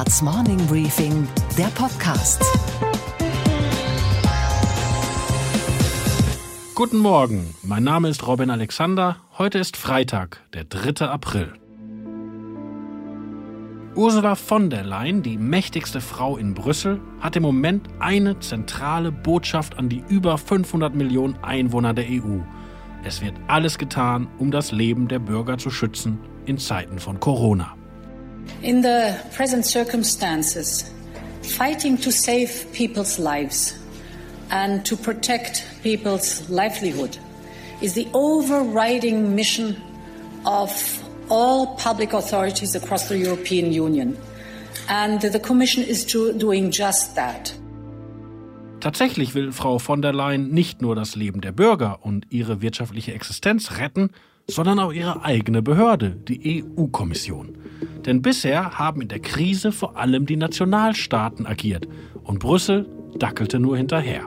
Handelsblatts Morning Briefing, der Podcast. Guten Morgen, mein Name ist Robin Alexander. Heute ist Freitag, der 3. April. Ursula von der Leyen, die mächtigste Frau in Brüssel, hat im Moment eine zentrale Botschaft an die über 500 Millionen Einwohner der EU. Es wird alles getan, um das Leben der Bürger zu schützen in Zeiten von Corona. In the present circumstances, fighting to save people's lives and to protect people's livelihood is the overriding mission of all public authorities across the European Union. And the Commission is doing just that. Tatsächlich will Frau von der Leyen nicht nur das Leben der Bürger und ihre wirtschaftliche Existenz retten, sondern auch ihre eigene Behörde, die EU-Kommission. Denn bisher haben in der Krise vor allem die Nationalstaaten agiert und Brüssel dackelte nur hinterher.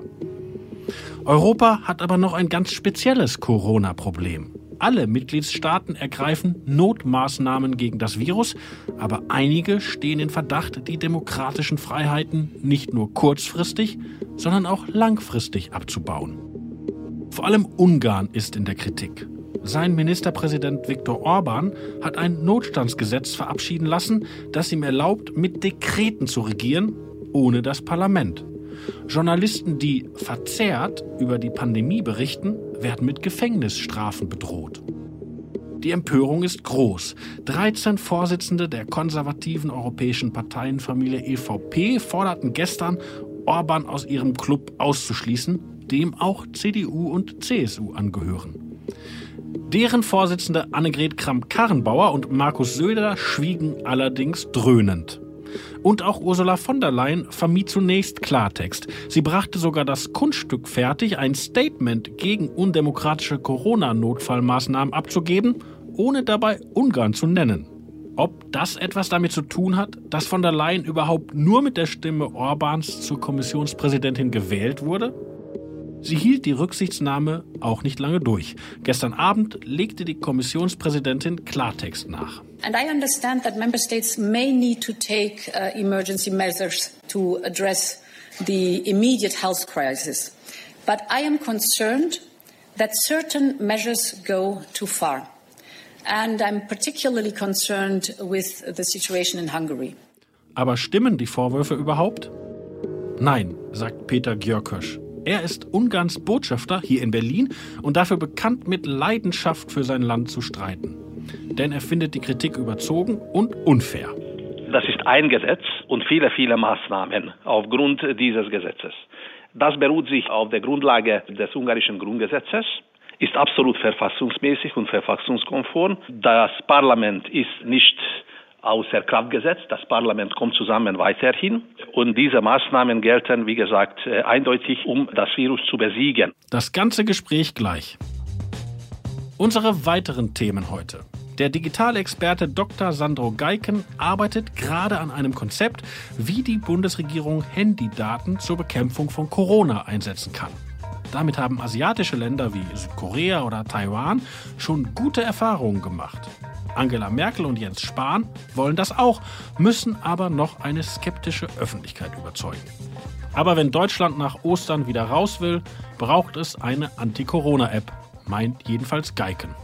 Europa hat aber noch ein ganz spezielles Corona-Problem. Alle Mitgliedstaaten ergreifen Notmaßnahmen gegen das Virus, aber einige stehen in Verdacht, die demokratischen Freiheiten nicht nur kurzfristig, sondern auch langfristig abzubauen. Vor allem Ungarn ist in der Kritik. Sein Ministerpräsident Viktor Orban hat ein Notstandsgesetz verabschieden lassen, das ihm erlaubt, mit Dekreten zu regieren, ohne das Parlament. Journalisten, die verzerrt über die Pandemie berichten, werden mit Gefängnisstrafen bedroht. Die Empörung ist groß. 13 Vorsitzende der konservativen europäischen Parteienfamilie EVP forderten gestern, Orban aus ihrem Club auszuschließen, dem auch CDU und CSU angehören. Deren Vorsitzende Annegret Kramp-Karrenbauer und Markus Söder schwiegen allerdings dröhnend. Und auch Ursula von der Leyen vermied zunächst Klartext. Sie brachte sogar das Kunststück fertig, ein Statement gegen undemokratische Corona-Notfallmaßnahmen abzugeben, ohne dabei Ungarn zu nennen. Ob das etwas damit zu tun hat, dass von der Leyen überhaupt nur mit der Stimme Orbans zur Kommissionspräsidentin gewählt wurde? Sie hielt die Rücksichtsnahme auch nicht lange durch. Gestern Abend legte die Kommissionspräsidentin Klartext nach. And I understand that member states may need to take uh, emergency measures to address the immediate health crisis. But I am concerned that certain measures go too far. And I'm particularly concerned with the situation in Hungary. Aber stimmen die Vorwürfe überhaupt? Nein, sagt Peter Gjörkösch. Er ist Ungarns Botschafter hier in Berlin und dafür bekannt, mit Leidenschaft für sein Land zu streiten. Denn er findet die Kritik überzogen und unfair. Das ist ein Gesetz und viele, viele Maßnahmen aufgrund dieses Gesetzes. Das beruht sich auf der Grundlage des ungarischen Grundgesetzes, ist absolut verfassungsmäßig und verfassungskonform. Das Parlament ist nicht außer Kraft gesetzt. Das Parlament kommt zusammen weiterhin. Und diese Maßnahmen gelten, wie gesagt, äh, eindeutig, um das Virus zu besiegen. Das ganze Gespräch gleich. Unsere weiteren Themen heute. Der Digitalexperte Dr. Sandro Geiken arbeitet gerade an einem Konzept, wie die Bundesregierung Handydaten zur Bekämpfung von Corona einsetzen kann. Damit haben asiatische Länder wie Südkorea oder Taiwan schon gute Erfahrungen gemacht. Angela Merkel und Jens Spahn wollen das auch, müssen aber noch eine skeptische Öffentlichkeit überzeugen. Aber wenn Deutschland nach Ostern wieder raus will, braucht es eine Anti-Corona-App, meint jedenfalls Geiken.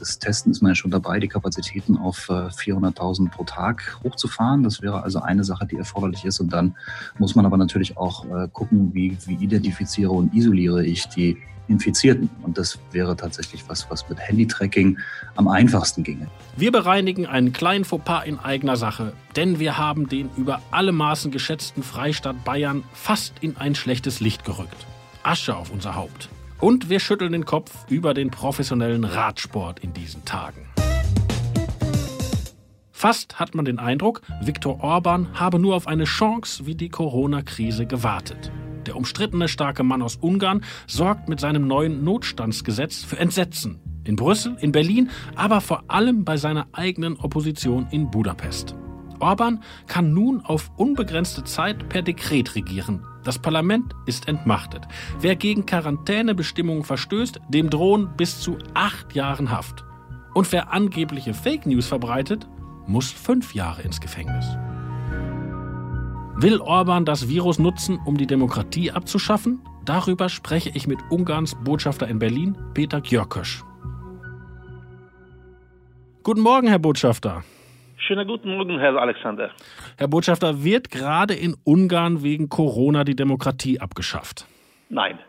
Das Testen ist man ja schon dabei, die Kapazitäten auf 400.000 äh, pro Tag hochzufahren. Das wäre also eine Sache, die erforderlich ist. Und dann muss man aber natürlich auch äh, gucken, wie, wie identifiziere und isoliere ich die Infizierten. Und das wäre tatsächlich was, was mit Handy-Tracking am einfachsten ginge. Wir bereinigen einen kleinen Fauxpas in eigener Sache, denn wir haben den über alle Maßen geschätzten Freistaat Bayern fast in ein schlechtes Licht gerückt. Asche auf unser Haupt. Und wir schütteln den Kopf über den professionellen Radsport in diesen Tagen. Fast hat man den Eindruck, Viktor Orban habe nur auf eine Chance wie die Corona-Krise gewartet. Der umstrittene starke Mann aus Ungarn sorgt mit seinem neuen Notstandsgesetz für Entsetzen. In Brüssel, in Berlin, aber vor allem bei seiner eigenen Opposition in Budapest. Orban kann nun auf unbegrenzte Zeit per Dekret regieren. Das Parlament ist entmachtet. Wer gegen Quarantänebestimmungen verstößt, dem drohen bis zu acht Jahren Haft. Und wer angebliche Fake News verbreitet, muss fünf Jahre ins Gefängnis. Will Orban das Virus nutzen, um die Demokratie abzuschaffen? Darüber spreche ich mit Ungarns Botschafter in Berlin, Peter Gjörkösch. Guten Morgen, Herr Botschafter. Schönen guten Morgen, Herr Alexander. Herr Botschafter, wird gerade in Ungarn wegen Corona die Demokratie abgeschafft? Nein,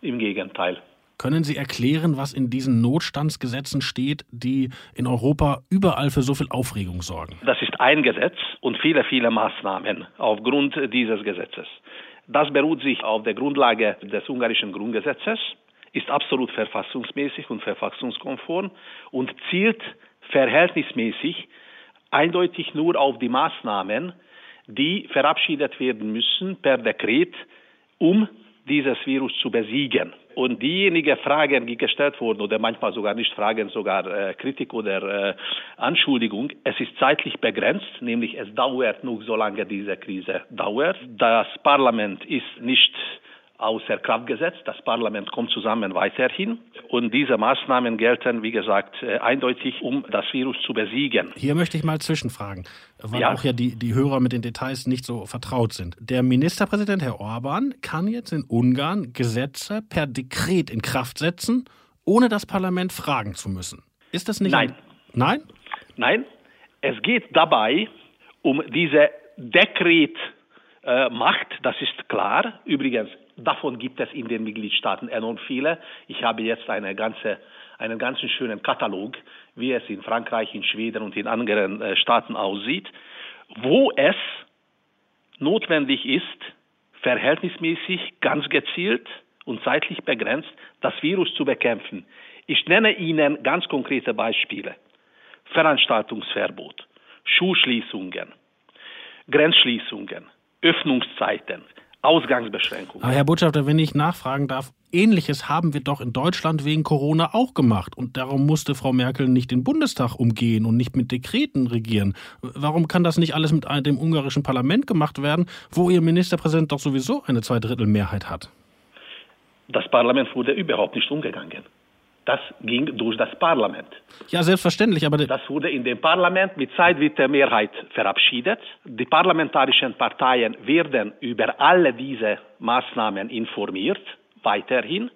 im Gegenteil. Können Sie erklären, was in diesen Notstandsgesetzen steht, die in Europa überall für so viel Aufregung sorgen? Das ist ein Gesetz und viele, viele Maßnahmen aufgrund dieses Gesetzes. Das beruht sich auf der Grundlage des ungarischen Grundgesetzes, ist absolut verfassungsmäßig und verfassungskonform und zielt verhältnismäßig eindeutig nur auf die Maßnahmen, die verabschiedet werden müssen per Dekret, um dieses Virus zu besiegen. Und diejenigen Fragen, die gestellt wurden, oder manchmal sogar nicht Fragen, sogar äh, Kritik oder äh, Anschuldigung, es ist zeitlich begrenzt, nämlich es dauert noch so lange diese Krise dauert. Das Parlament ist nicht außer Kraft gesetzt. Das Parlament kommt zusammen weiterhin. Und diese Maßnahmen gelten, wie gesagt, äh, eindeutig, um das Virus zu besiegen. Hier möchte ich mal zwischenfragen, weil ja. auch ja die, die Hörer mit den Details nicht so vertraut sind. Der Ministerpräsident, Herr Orban, kann jetzt in Ungarn Gesetze per Dekret in Kraft setzen, ohne das Parlament fragen zu müssen. Ist das nicht? Nein. Ein... Nein? Nein. Es geht dabei um diese Dekretmacht, äh, das ist klar. Übrigens, Davon gibt es in den Mitgliedstaaten enorm viele. Ich habe jetzt eine ganze, einen ganzen schönen Katalog, wie es in Frankreich, in Schweden und in anderen äh, Staaten aussieht, wo es notwendig ist, verhältnismäßig, ganz gezielt und zeitlich begrenzt das Virus zu bekämpfen. Ich nenne Ihnen ganz konkrete Beispiele. Veranstaltungsverbot, Schulschließungen, Grenzschließungen, Öffnungszeiten, Ausgangsbeschränkungen. Aber Herr Botschafter, wenn ich nachfragen darf, Ähnliches haben wir doch in Deutschland wegen Corona auch gemacht. Und darum musste Frau Merkel nicht den Bundestag umgehen und nicht mit Dekreten regieren. Warum kann das nicht alles mit dem ungarischen Parlament gemacht werden, wo Ihr Ministerpräsident doch sowieso eine Zweidrittelmehrheit hat? Das Parlament wurde überhaupt nicht umgegangen. Das ging durch das Parlament. Ja, selbstverständlich, aber das wurde in dem Parlament mit zeitweiter Mehrheit verabschiedet. Die parlamentarischen Parteien werden über alle diese Maßnahmen informiert, weiterhin.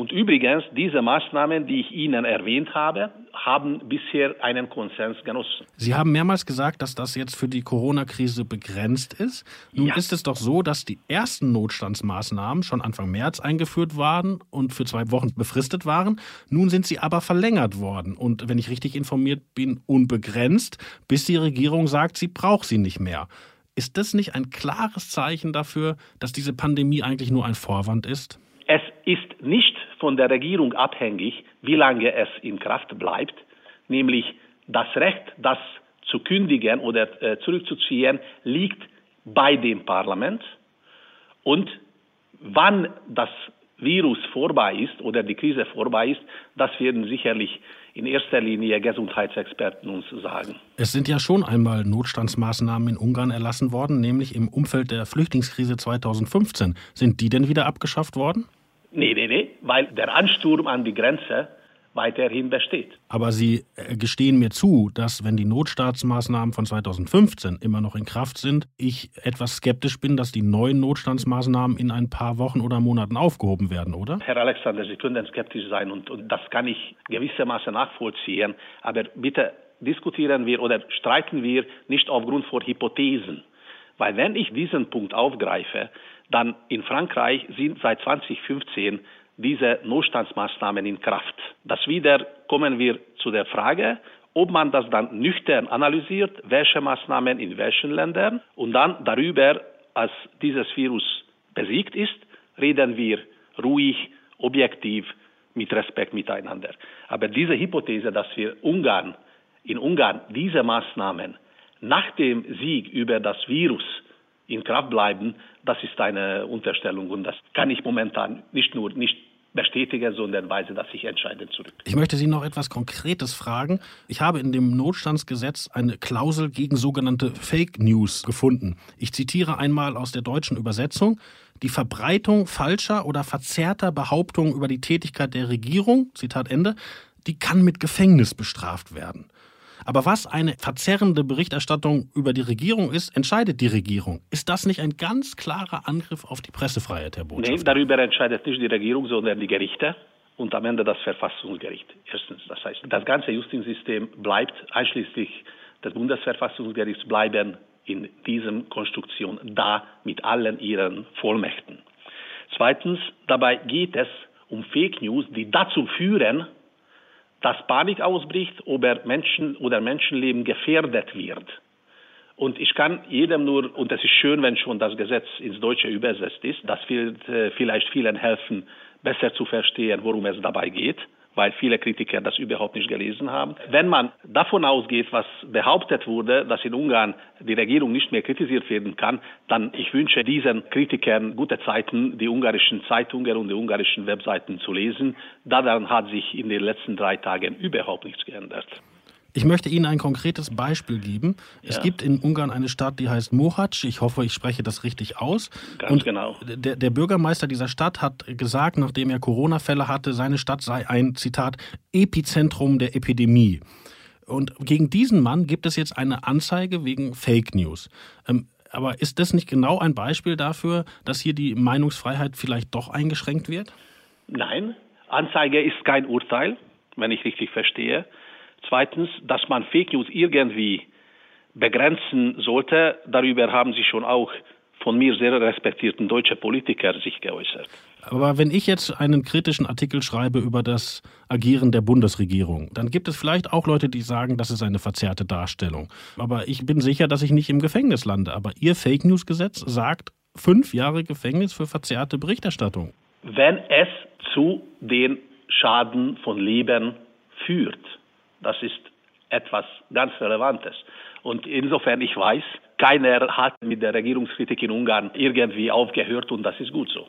Und übrigens, diese Maßnahmen, die ich Ihnen erwähnt habe, haben bisher einen Konsens genossen. Sie haben mehrmals gesagt, dass das jetzt für die Corona-Krise begrenzt ist. Nun ja. ist es doch so, dass die ersten Notstandsmaßnahmen schon Anfang März eingeführt waren und für zwei Wochen befristet waren. Nun sind sie aber verlängert worden und, wenn ich richtig informiert bin, unbegrenzt, bis die Regierung sagt, sie braucht sie nicht mehr. Ist das nicht ein klares Zeichen dafür, dass diese Pandemie eigentlich nur ein Vorwand ist? Es ist nicht von der Regierung abhängig, wie lange es in Kraft bleibt, nämlich das Recht, das zu kündigen oder äh, zurückzuziehen, liegt bei dem Parlament. Und wann das Virus vorbei ist oder die Krise vorbei ist, das werden sicherlich in erster Linie Gesundheitsexperten uns sagen. Es sind ja schon einmal Notstandsmaßnahmen in Ungarn erlassen worden, nämlich im Umfeld der Flüchtlingskrise 2015. Sind die denn wieder abgeschafft worden? Nee, nee, nee, weil der Ansturm an die Grenze weiterhin besteht. Aber Sie äh, gestehen mir zu, dass wenn die Notstaatsmaßnahmen von 2015 immer noch in Kraft sind, ich etwas skeptisch bin, dass die neuen Notstandsmaßnahmen in ein paar Wochen oder Monaten aufgehoben werden, oder? Herr Alexander, Sie können skeptisch sein und, und das kann ich gewissermaßen nachvollziehen. Aber bitte diskutieren wir oder streiten wir nicht aufgrund von Hypothesen. Weil wenn ich diesen Punkt aufgreife, dann in Frankreich sind seit 2015 diese Notstandsmaßnahmen in Kraft. Das wieder kommen wir zu der Frage, ob man das dann nüchtern analysiert, welche Maßnahmen in welchen Ländern und dann darüber, als dieses Virus besiegt ist, reden wir ruhig, objektiv, mit Respekt miteinander. Aber diese Hypothese, dass wir Ungarn, in Ungarn diese Maßnahmen nach dem Sieg über das Virus in Kraft bleiben, das ist eine Unterstellung und das kann ich momentan nicht nur nicht bestätigen, sondern weise das sich entscheidend zurück. Ich möchte Sie noch etwas Konkretes fragen. Ich habe in dem Notstandsgesetz eine Klausel gegen sogenannte Fake News gefunden. Ich zitiere einmal aus der deutschen Übersetzung. Die Verbreitung falscher oder verzerrter Behauptungen über die Tätigkeit der Regierung, Zitat Ende, die kann mit Gefängnis bestraft werden. Aber was eine verzerrende Berichterstattung über die Regierung ist, entscheidet die Regierung. Ist das nicht ein ganz klarer Angriff auf die Pressefreiheit, Herr Botschafter? Nein, darüber entscheidet nicht die Regierung, sondern die Gerichte und am Ende das Verfassungsgericht. Erstens, das heißt, das ganze Justizsystem bleibt einschließlich des Bundesverfassungsgerichts bleiben in diesem Konstruktion da mit allen ihren Vollmächten. Zweitens, dabei geht es um Fake News, die dazu führen, dass Panik ausbricht oder Menschen oder Menschenleben gefährdet wird. Und ich kann jedem nur, und es ist schön, wenn schon das Gesetz ins Deutsche übersetzt ist, das wird äh, vielleicht vielen helfen, besser zu verstehen, worum es dabei geht weil viele Kritiker das überhaupt nicht gelesen haben. Wenn man davon ausgeht, was behauptet wurde, dass in Ungarn die Regierung nicht mehr kritisiert werden kann, dann ich wünsche diesen Kritikern gute Zeiten, die ungarischen Zeitungen und die ungarischen Webseiten zu lesen. Daran hat sich in den letzten drei Tagen überhaupt nichts geändert. Ich möchte Ihnen ein konkretes Beispiel geben. Es ja. gibt in Ungarn eine Stadt, die heißt Mohacs. Ich hoffe, ich spreche das richtig aus. Ganz Und genau. Der, der Bürgermeister dieser Stadt hat gesagt, nachdem er Corona-Fälle hatte, seine Stadt sei ein, Zitat, Epizentrum der Epidemie. Und gegen diesen Mann gibt es jetzt eine Anzeige wegen Fake News. Ähm, aber ist das nicht genau ein Beispiel dafür, dass hier die Meinungsfreiheit vielleicht doch eingeschränkt wird? Nein, Anzeige ist kein Urteil, wenn ich richtig verstehe. Zweitens, dass man Fake News irgendwie begrenzen sollte, darüber haben sich schon auch von mir sehr respektierten deutsche Politiker sich geäußert. Aber wenn ich jetzt einen kritischen Artikel schreibe über das Agieren der Bundesregierung, dann gibt es vielleicht auch Leute, die sagen, das ist eine verzerrte Darstellung. Aber ich bin sicher, dass ich nicht im Gefängnis lande. Aber Ihr Fake News Gesetz sagt fünf Jahre Gefängnis für verzerrte Berichterstattung. Wenn es zu den Schaden von Leben führt. Das ist etwas ganz Relevantes. Und insofern, ich weiß, keiner hat mit der Regierungskritik in Ungarn irgendwie aufgehört und das ist gut so.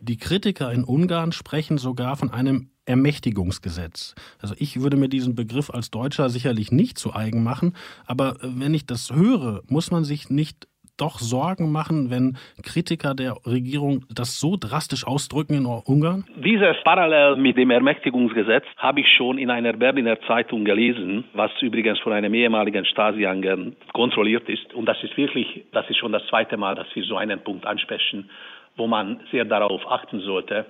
Die Kritiker in Ungarn sprechen sogar von einem Ermächtigungsgesetz. Also ich würde mir diesen Begriff als Deutscher sicherlich nicht zu eigen machen, aber wenn ich das höre, muss man sich nicht doch Sorgen machen, wenn Kritiker der Regierung das so drastisch ausdrücken in Ungarn? Dieses Parallel mit dem Ermächtigungsgesetz habe ich schon in einer Berliner Zeitung gelesen, was übrigens von einem ehemaligen Stasi-Agent kontrolliert ist. Und das ist wirklich, das ist schon das zweite Mal, dass wir so einen Punkt ansprechen, wo man sehr darauf achten sollte,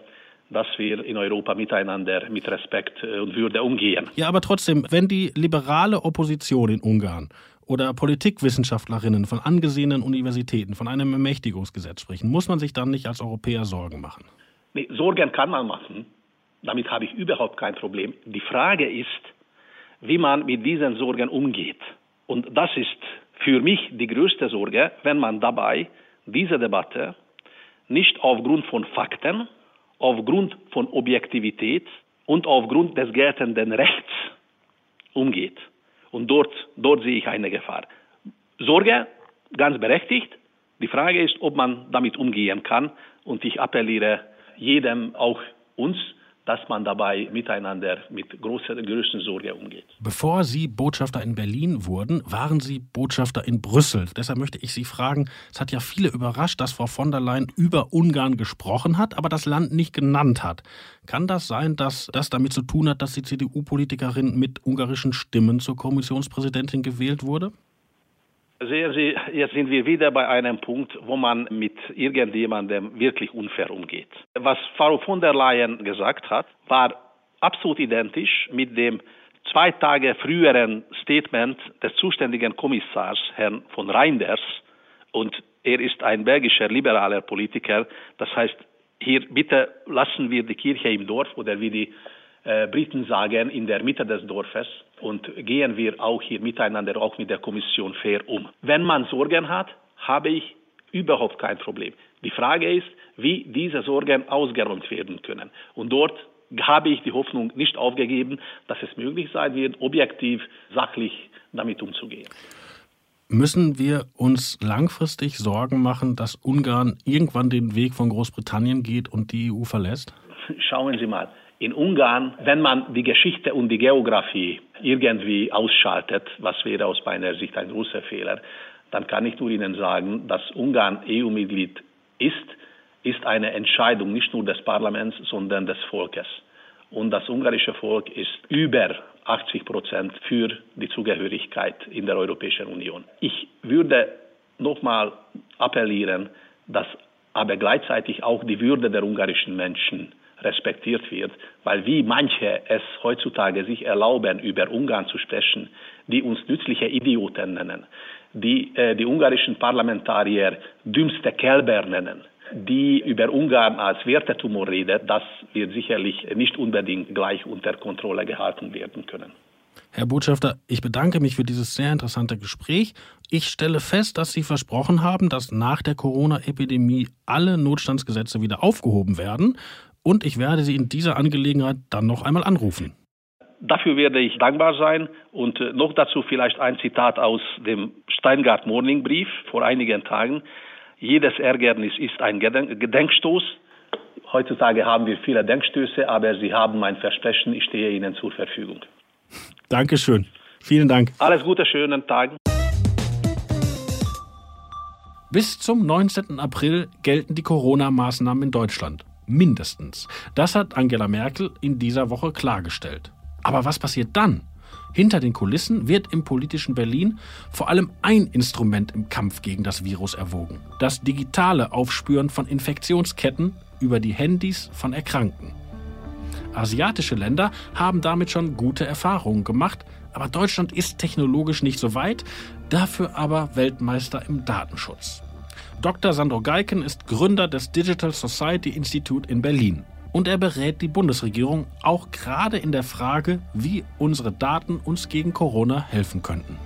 dass wir in Europa miteinander mit Respekt und Würde umgehen. Ja, aber trotzdem, wenn die liberale Opposition in Ungarn oder Politikwissenschaftlerinnen von angesehenen Universitäten von einem Ermächtigungsgesetz sprechen, muss man sich dann nicht als Europäer Sorgen machen? Nee, Sorgen kann man machen. Damit habe ich überhaupt kein Problem. Die Frage ist, wie man mit diesen Sorgen umgeht. Und das ist für mich die größte Sorge, wenn man dabei diese Debatte nicht aufgrund von Fakten, aufgrund von Objektivität und aufgrund des geltenden Rechts umgeht. Und dort, dort sehe ich eine Gefahr. Sorge, ganz berechtigt. Die Frage ist, ob man damit umgehen kann. Und ich appelliere jedem, auch uns, dass man dabei miteinander mit großer, Sorge umgeht. Bevor Sie Botschafter in Berlin wurden, waren Sie Botschafter in Brüssel. Deshalb möchte ich Sie fragen, es hat ja viele überrascht, dass Frau von der Leyen über Ungarn gesprochen hat, aber das Land nicht genannt hat. Kann das sein, dass das damit zu tun hat, dass die CDU-Politikerin mit ungarischen Stimmen zur Kommissionspräsidentin gewählt wurde? Sehen Sie, jetzt sind wir wieder bei einem Punkt, wo man mit irgendjemandem wirklich unfair umgeht. Was Frau von der Leyen gesagt hat, war absolut identisch mit dem zwei Tage früheren Statement des zuständigen Kommissars, Herrn von Reinders. Und er ist ein belgischer liberaler Politiker. Das heißt, hier bitte lassen wir die Kirche im Dorf oder wie die Briten sagen, in der Mitte des Dorfes und gehen wir auch hier miteinander, auch mit der Kommission fair um. Wenn man Sorgen hat, habe ich überhaupt kein Problem. Die Frage ist, wie diese Sorgen ausgeräumt werden können. Und dort habe ich die Hoffnung nicht aufgegeben, dass es möglich sein wird, objektiv, sachlich damit umzugehen. Müssen wir uns langfristig Sorgen machen, dass Ungarn irgendwann den Weg von Großbritannien geht und die EU verlässt? Schauen Sie mal, in Ungarn, wenn man die Geschichte und die Geografie irgendwie ausschaltet, was wäre aus meiner Sicht ein großer Fehler, dann kann ich nur Ihnen sagen, dass Ungarn EU-Mitglied ist, ist eine Entscheidung nicht nur des Parlaments, sondern des Volkes. und das ungarische Volk ist über 80 Prozent für die Zugehörigkeit in der Europäischen Union. Ich würde nochmal appellieren, dass aber gleichzeitig auch die Würde der ungarischen Menschen respektiert wird, weil wie manche es heutzutage sich erlauben, über Ungarn zu sprechen, die uns nützliche Idioten nennen, die äh, die ungarischen Parlamentarier dümmste Kälber nennen, die über Ungarn als Wertetumor redet, das wird sicherlich nicht unbedingt gleich unter Kontrolle gehalten werden können. Herr Botschafter, ich bedanke mich für dieses sehr interessante Gespräch. Ich stelle fest, dass Sie versprochen haben, dass nach der Corona-Epidemie alle Notstandsgesetze wieder aufgehoben werden. Und ich werde Sie in dieser Angelegenheit dann noch einmal anrufen. Dafür werde ich dankbar sein. Und äh, noch dazu vielleicht ein Zitat aus dem Steingart Morning Brief vor einigen Tagen. Jedes Ärgernis ist ein Gedenkstoß. Heutzutage haben wir viele Denkstöße, aber Sie haben mein Versprechen, ich stehe Ihnen zur Verfügung. Dankeschön. Vielen Dank. Alles Gute, schönen Tag. Bis zum 19. April gelten die Corona-Maßnahmen in Deutschland. Mindestens. Das hat Angela Merkel in dieser Woche klargestellt. Aber was passiert dann? Hinter den Kulissen wird im politischen Berlin vor allem ein Instrument im Kampf gegen das Virus erwogen. Das digitale Aufspüren von Infektionsketten über die Handys von Erkrankten. Asiatische Länder haben damit schon gute Erfahrungen gemacht, aber Deutschland ist technologisch nicht so weit, dafür aber Weltmeister im Datenschutz. Dr. Sandro Geiken ist Gründer des Digital Society Institute in Berlin und er berät die Bundesregierung auch gerade in der Frage, wie unsere Daten uns gegen Corona helfen könnten.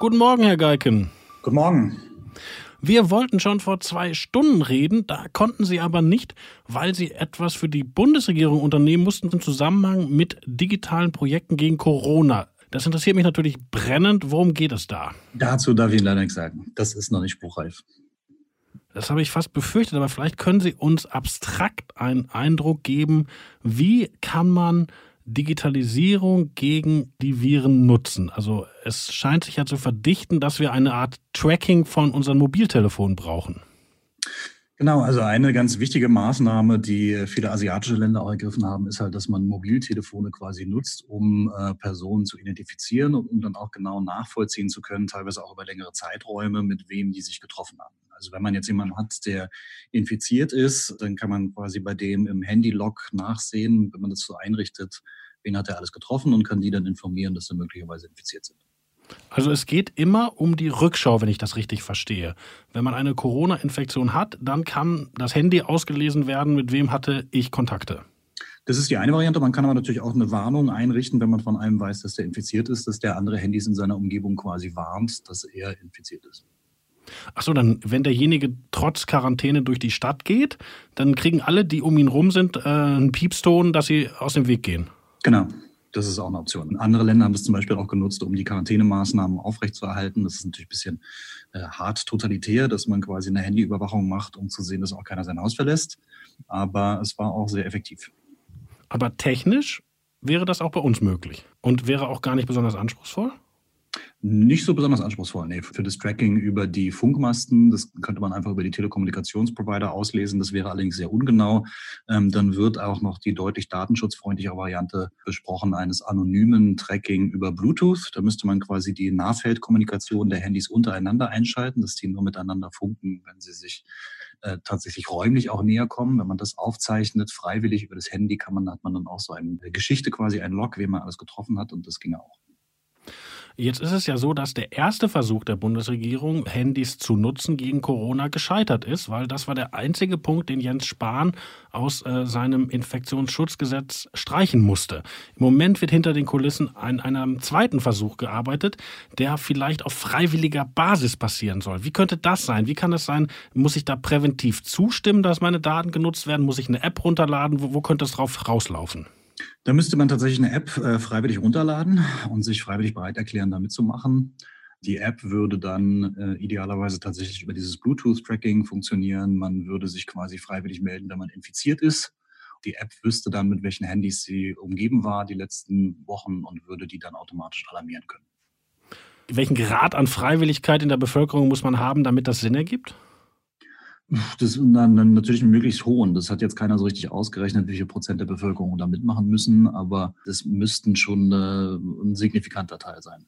Guten Morgen, Herr Geiken. Guten Morgen. Wir wollten schon vor zwei Stunden reden, da konnten Sie aber nicht, weil Sie etwas für die Bundesregierung unternehmen mussten im Zusammenhang mit digitalen Projekten gegen Corona. Das interessiert mich natürlich brennend. Worum geht es da? Dazu darf ich Ihnen leider nichts sagen. Das ist noch nicht spruchreif. Das habe ich fast befürchtet, aber vielleicht können Sie uns abstrakt einen Eindruck geben, wie kann man Digitalisierung gegen die Viren nutzen? Also es scheint sich ja zu verdichten, dass wir eine Art Tracking von unseren Mobiltelefonen brauchen. Genau, also eine ganz wichtige Maßnahme, die viele asiatische Länder auch ergriffen haben, ist halt, dass man Mobiltelefone quasi nutzt, um äh, Personen zu identifizieren und um dann auch genau nachvollziehen zu können, teilweise auch über längere Zeiträume, mit wem die sich getroffen haben. Also wenn man jetzt jemanden hat, der infiziert ist, dann kann man quasi bei dem im Handy-Log nachsehen, wenn man das so einrichtet, wen hat er alles getroffen und kann die dann informieren, dass sie möglicherweise infiziert sind. Also es geht immer um die Rückschau, wenn ich das richtig verstehe. Wenn man eine Corona-Infektion hat, dann kann das Handy ausgelesen werden, mit wem hatte ich Kontakte. Das ist die eine Variante. Man kann aber natürlich auch eine Warnung einrichten, wenn man von einem weiß, dass der infiziert ist, dass der andere Handys in seiner Umgebung quasi warnt, dass er infiziert ist. Achso, dann, wenn derjenige trotz Quarantäne durch die Stadt geht, dann kriegen alle, die um ihn rum sind, äh, einen Piepston, dass sie aus dem Weg gehen. Genau. Das ist auch eine Option. Andere Länder haben das zum Beispiel auch genutzt, um die Quarantänemaßnahmen aufrechtzuerhalten. Das ist natürlich ein bisschen äh, hart totalitär, dass man quasi eine Handyüberwachung macht, um zu sehen, dass auch keiner sein Haus verlässt. Aber es war auch sehr effektiv. Aber technisch wäre das auch bei uns möglich und wäre auch gar nicht besonders anspruchsvoll? Nicht so besonders anspruchsvoll, nee. Für das Tracking über die Funkmasten, das könnte man einfach über die Telekommunikationsprovider auslesen. Das wäre allerdings sehr ungenau. Ähm, dann wird auch noch die deutlich datenschutzfreundlichere Variante besprochen eines anonymen Tracking über Bluetooth. Da müsste man quasi die Nahfeldkommunikation der Handys untereinander einschalten, dass die nur miteinander funken, wenn sie sich äh, tatsächlich räumlich auch näher kommen. Wenn man das aufzeichnet, freiwillig über das Handy, kann man, hat man dann auch so eine Geschichte quasi, ein Log, wen man alles getroffen hat und das ginge auch. Jetzt ist es ja so, dass der erste Versuch der Bundesregierung, Handys zu nutzen gegen Corona, gescheitert ist, weil das war der einzige Punkt, den Jens Spahn aus äh, seinem Infektionsschutzgesetz streichen musste. Im Moment wird hinter den Kulissen an einem zweiten Versuch gearbeitet, der vielleicht auf freiwilliger Basis passieren soll. Wie könnte das sein? Wie kann es sein? Muss ich da präventiv zustimmen, dass meine Daten genutzt werden? Muss ich eine App runterladen? Wo, wo könnte es drauf rauslaufen? Da müsste man tatsächlich eine App äh, freiwillig runterladen und sich freiwillig bereit erklären, da mitzumachen. Die App würde dann äh, idealerweise tatsächlich über dieses Bluetooth-Tracking funktionieren. Man würde sich quasi freiwillig melden, wenn man infiziert ist. Die App wüsste dann, mit welchen Handys sie umgeben war die letzten Wochen und würde die dann automatisch alarmieren können. Welchen Grad an Freiwilligkeit in der Bevölkerung muss man haben, damit das Sinn ergibt? Das dann natürlich möglichst hohen. Das hat jetzt keiner so richtig ausgerechnet, wie viel Prozent der Bevölkerung da mitmachen müssen, aber das müssten schon äh, ein signifikanter Teil sein.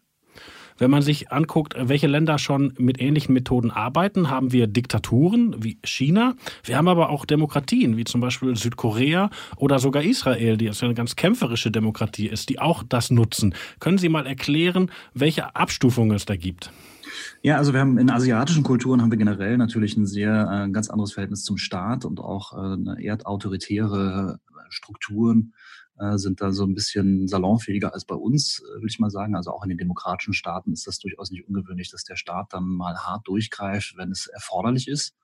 Wenn man sich anguckt, welche Länder schon mit ähnlichen Methoden arbeiten, haben wir Diktaturen wie China. Wir haben aber auch Demokratien wie zum Beispiel Südkorea oder sogar Israel, die eine ganz kämpferische Demokratie ist, die auch das nutzen. Können Sie mal erklären, welche Abstufungen es da gibt? Ja, also wir haben in asiatischen Kulturen haben wir generell natürlich ein sehr äh, ganz anderes Verhältnis zum Staat und auch äh, eine eher autoritäre Strukturen äh, sind da so ein bisschen salonfähiger als bei uns, äh, will ich mal sagen. Also auch in den demokratischen Staaten ist das durchaus nicht ungewöhnlich, dass der Staat dann mal hart durchgreift, wenn es erforderlich ist.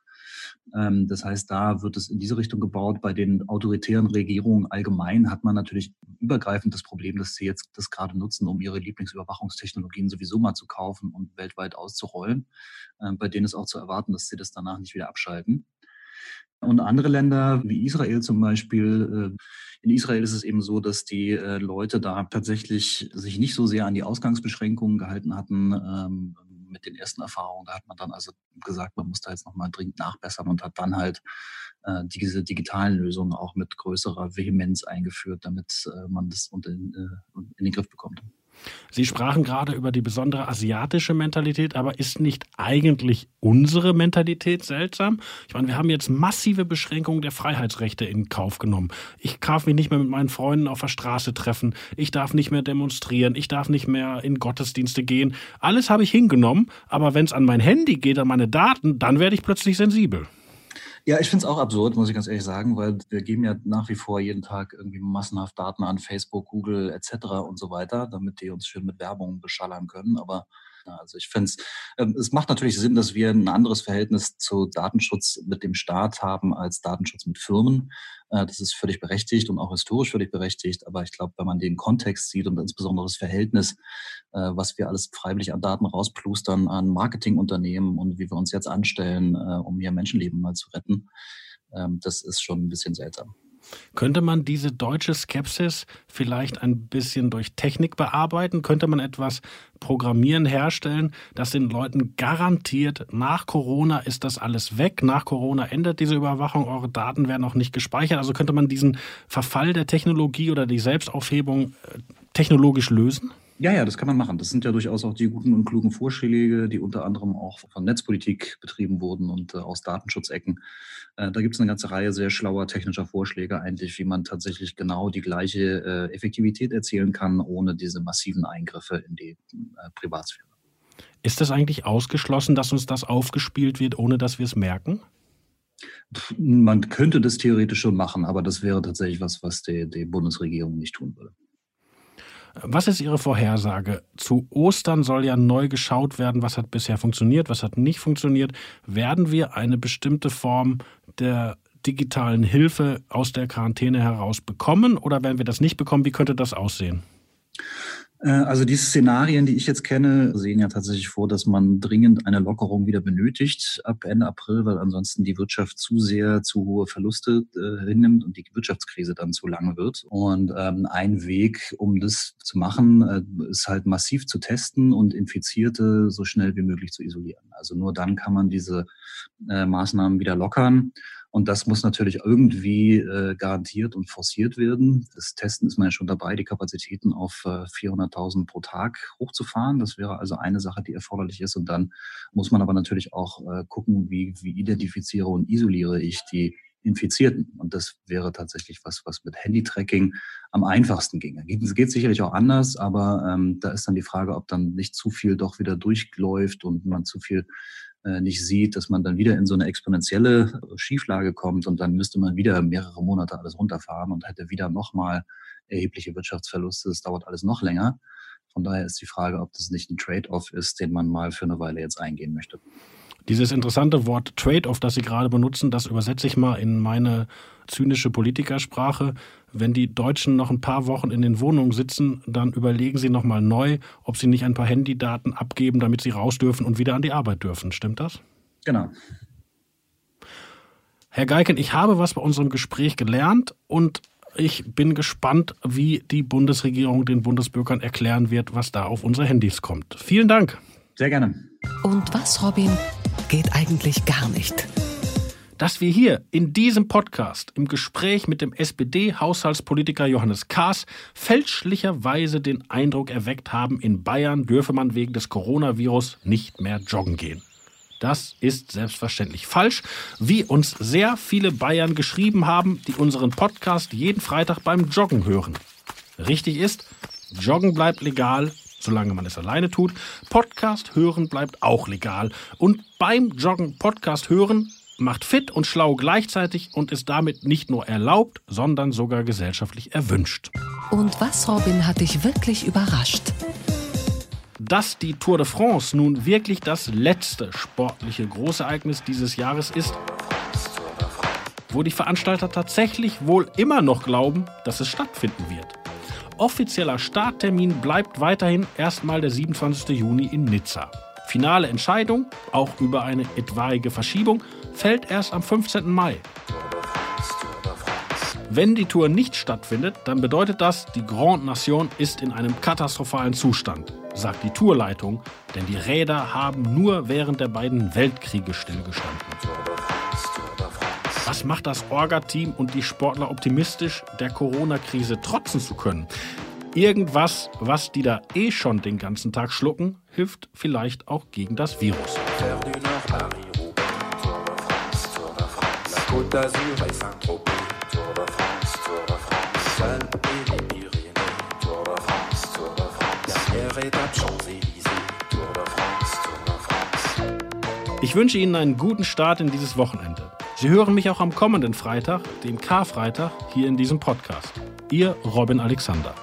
Ähm, das heißt, da wird es in diese Richtung gebaut. Bei den autoritären Regierungen allgemein hat man natürlich übergreifend das Problem, dass sie jetzt das gerade nutzen, um ihre Lieblingsüberwachungstechnologien sowieso mal zu kaufen und weltweit auszurollen. Ähm, bei denen ist auch zu erwarten, dass sie das danach nicht wieder abschalten. Und andere Länder wie Israel zum Beispiel, äh, in Israel ist es eben so, dass die äh, Leute da tatsächlich sich nicht so sehr an die Ausgangsbeschränkungen gehalten hatten ähm, mit den ersten Erfahrungen. Da hat man dann also gesagt, man muss da jetzt nochmal dringend nachbessern und hat dann halt äh, diese digitalen Lösungen auch mit größerer Vehemenz eingeführt, damit man das in den Griff bekommt. Sie sprachen gerade über die besondere asiatische Mentalität, aber ist nicht eigentlich unsere Mentalität seltsam? Ich meine, wir haben jetzt massive Beschränkungen der Freiheitsrechte in Kauf genommen. Ich darf mich nicht mehr mit meinen Freunden auf der Straße treffen. Ich darf nicht mehr demonstrieren. Ich darf nicht mehr in Gottesdienste gehen. Alles habe ich hingenommen, aber wenn es an mein Handy geht, an meine Daten, dann werde ich plötzlich sensibel. Ja, ich finde es auch absurd, muss ich ganz ehrlich sagen, weil wir geben ja nach wie vor jeden Tag irgendwie massenhaft Daten an Facebook, Google etc. und so weiter, damit die uns schön mit Werbung beschallern können. Aber also ich finde es, ähm, es macht natürlich Sinn, dass wir ein anderes Verhältnis zu Datenschutz mit dem Staat haben als Datenschutz mit Firmen. Äh, das ist völlig berechtigt und auch historisch völlig berechtigt. Aber ich glaube, wenn man den Kontext sieht und insbesondere das Verhältnis, äh, was wir alles freiwillig an Daten rausplustern an Marketingunternehmen und wie wir uns jetzt anstellen, äh, um hier Menschenleben mal zu retten, ähm, das ist schon ein bisschen seltsam. Könnte man diese deutsche Skepsis vielleicht ein bisschen durch Technik bearbeiten? Könnte man etwas programmieren, herstellen, das den Leuten garantiert, nach Corona ist das alles weg, nach Corona endet diese Überwachung, eure Daten werden auch nicht gespeichert. Also könnte man diesen Verfall der Technologie oder die Selbstaufhebung äh, technologisch lösen? Ja, ja, das kann man machen. Das sind ja durchaus auch die guten und klugen Vorschläge, die unter anderem auch von Netzpolitik betrieben wurden und äh, aus Datenschutzecken. Äh, da gibt es eine ganze Reihe sehr schlauer technischer Vorschläge eigentlich, wie man tatsächlich genau die gleiche äh, Effektivität erzielen kann, ohne diese massiven Eingriffe in die äh, Privatsphäre. Ist das eigentlich ausgeschlossen, dass uns das aufgespielt wird, ohne dass wir es merken? Man könnte das theoretisch schon machen, aber das wäre tatsächlich was, was die, die Bundesregierung nicht tun würde. Was ist Ihre Vorhersage? Zu Ostern soll ja neu geschaut werden, was hat bisher funktioniert, was hat nicht funktioniert. Werden wir eine bestimmte Form der digitalen Hilfe aus der Quarantäne heraus bekommen oder werden wir das nicht bekommen? Wie könnte das aussehen? Äh, also die Szenarien, die ich jetzt kenne, sehen ja tatsächlich vor, dass man dringend eine Lockerung wieder benötigt ab Ende April, weil ansonsten die Wirtschaft zu sehr zu hohe Verluste äh, hinnimmt und die Wirtschaftskrise dann zu lange wird. Und ähm, ein Weg, um das zu machen, äh, ist halt massiv zu testen und Infizierte so schnell wie möglich zu isolieren. Also nur dann kann man diese äh, Maßnahmen wieder lockern. Und das muss natürlich irgendwie äh, garantiert und forciert werden. Das Testen ist man ja schon dabei, die Kapazitäten auf äh, 400.000 pro Tag hochzufahren. Das wäre also eine Sache, die erforderlich ist. Und dann muss man aber natürlich auch äh, gucken, wie, wie identifiziere und isoliere ich die Infizierten. Und das wäre tatsächlich was, was mit Handy-Tracking am einfachsten ginge. Es geht sicherlich auch anders, aber ähm, da ist dann die Frage, ob dann nicht zu viel doch wieder durchläuft und man zu viel nicht sieht, dass man dann wieder in so eine exponentielle Schieflage kommt und dann müsste man wieder mehrere Monate alles runterfahren und hätte wieder nochmal erhebliche Wirtschaftsverluste. Das dauert alles noch länger. Von daher ist die Frage, ob das nicht ein Trade-off ist, den man mal für eine Weile jetzt eingehen möchte. Dieses interessante Wort Trade-off, das Sie gerade benutzen, das übersetze ich mal in meine zynische Politikersprache. Wenn die Deutschen noch ein paar Wochen in den Wohnungen sitzen, dann überlegen sie nochmal neu, ob sie nicht ein paar Handydaten abgeben, damit sie raus dürfen und wieder an die Arbeit dürfen. Stimmt das? Genau. Herr Geiken, ich habe was bei unserem Gespräch gelernt und ich bin gespannt, wie die Bundesregierung den Bundesbürgern erklären wird, was da auf unsere Handys kommt. Vielen Dank. Sehr gerne. Und was, Robin, geht eigentlich gar nicht? Dass wir hier in diesem Podcast im Gespräch mit dem SPD-Haushaltspolitiker Johannes Kaas fälschlicherweise den Eindruck erweckt haben, in Bayern dürfe man wegen des Coronavirus nicht mehr joggen gehen. Das ist selbstverständlich falsch, wie uns sehr viele Bayern geschrieben haben, die unseren Podcast jeden Freitag beim Joggen hören. Richtig ist, Joggen bleibt legal, solange man es alleine tut. Podcast hören bleibt auch legal. Und beim Joggen Podcast hören macht fit und schlau gleichzeitig und ist damit nicht nur erlaubt, sondern sogar gesellschaftlich erwünscht. Und was, Robin, hat dich wirklich überrascht? Dass die Tour de France nun wirklich das letzte sportliche Großereignis dieses Jahres ist, wo die Veranstalter tatsächlich wohl immer noch glauben, dass es stattfinden wird. Offizieller Starttermin bleibt weiterhin erstmal der 27. Juni in Nizza. Finale Entscheidung, auch über eine etwaige Verschiebung, fällt erst am 15. Mai. Wenn die Tour nicht stattfindet, dann bedeutet das, die Grande Nation ist in einem katastrophalen Zustand, sagt die Tourleitung, denn die Räder haben nur während der beiden Weltkriege stillgestanden. Was macht das Orga-Team und die Sportler optimistisch, der Corona-Krise trotzen zu können? Irgendwas, was die da eh schon den ganzen Tag schlucken, hilft vielleicht auch gegen das Virus. Ich wünsche Ihnen einen guten Start in dieses Wochenende. Sie hören mich auch am kommenden Freitag, dem Karfreitag, hier in diesem Podcast. Ihr Robin Alexander.